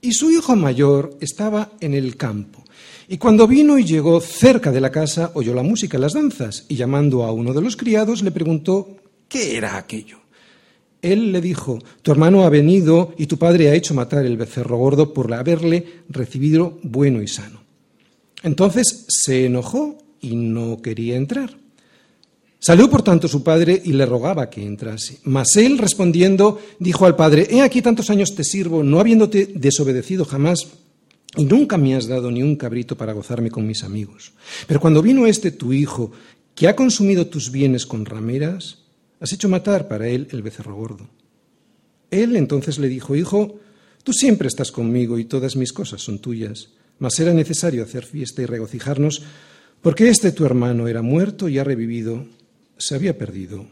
Y su hijo mayor estaba en el campo. Y cuando vino y llegó cerca de la casa, oyó la música y las danzas, y llamando a uno de los criados, le preguntó qué era aquello. Él le dijo, tu hermano ha venido y tu padre ha hecho matar el becerro gordo por haberle recibido bueno y sano. Entonces se enojó y no quería entrar. Salió por tanto su padre y le rogaba que entrase. Mas él respondiendo dijo al padre, He aquí tantos años te sirvo, no habiéndote desobedecido jamás, y nunca me has dado ni un cabrito para gozarme con mis amigos. Pero cuando vino este tu hijo, que ha consumido tus bienes con rameras, Has hecho matar para él el becerro gordo. Él entonces le dijo, Hijo, tú siempre estás conmigo y todas mis cosas son tuyas, mas era necesario hacer fiesta y regocijarnos, porque este tu hermano era muerto y ha revivido, se había perdido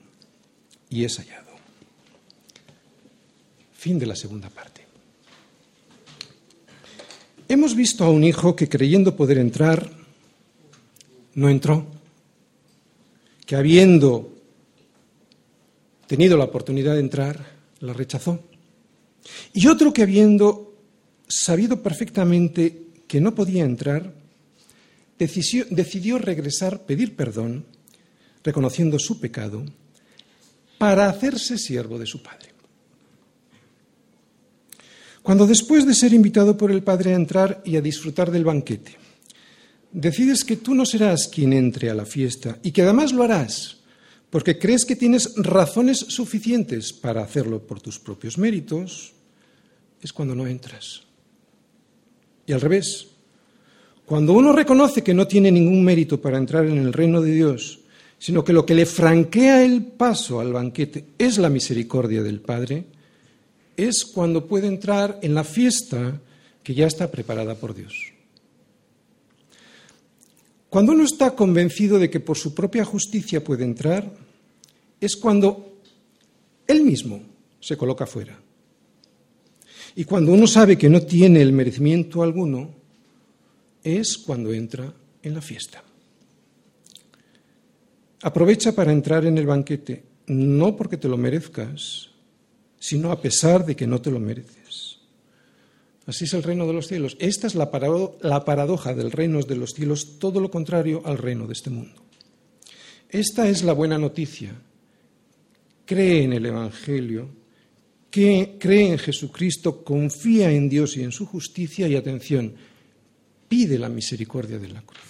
y es hallado. Fin de la segunda parte. Hemos visto a un hijo que creyendo poder entrar, no entró, que habiendo tenido la oportunidad de entrar, la rechazó. Y otro que habiendo sabido perfectamente que no podía entrar, decidió, regresar, pedir perdón, reconociendo su pecado, para hacerse siervo de su padre. Cuando después de ser invitado por el padre a entrar y a disfrutar del banquete, decides que tú no serás quien entre a la fiesta y que además lo harás porque crees que tienes razones suficientes para hacerlo por tus propios méritos, es cuando no entras. Y al revés, cuando uno reconoce que no tiene ningún mérito para entrar en el reino de Dios, sino que lo que le franquea el paso al banquete es la misericordia del Padre, es cuando puede entrar en la fiesta que ya está preparada por Dios. Cuando uno está convencido de que por su propia justicia puede entrar, es cuando él mismo se coloca fuera. Y cuando uno sabe que no tiene el merecimiento alguno, es cuando entra en la fiesta. Aprovecha para entrar en el banquete, no porque te lo merezcas, sino a pesar de que no te lo mereces. Así es el reino de los cielos. Esta es la, paradoja del reino de los cielos, todo lo contrario al reino de este mundo. Esta es la buena noticia. Cree en el Evangelio, que cree en Jesucristo, confía en Dios y en su justicia y atención, pide la misericordia de la cruz.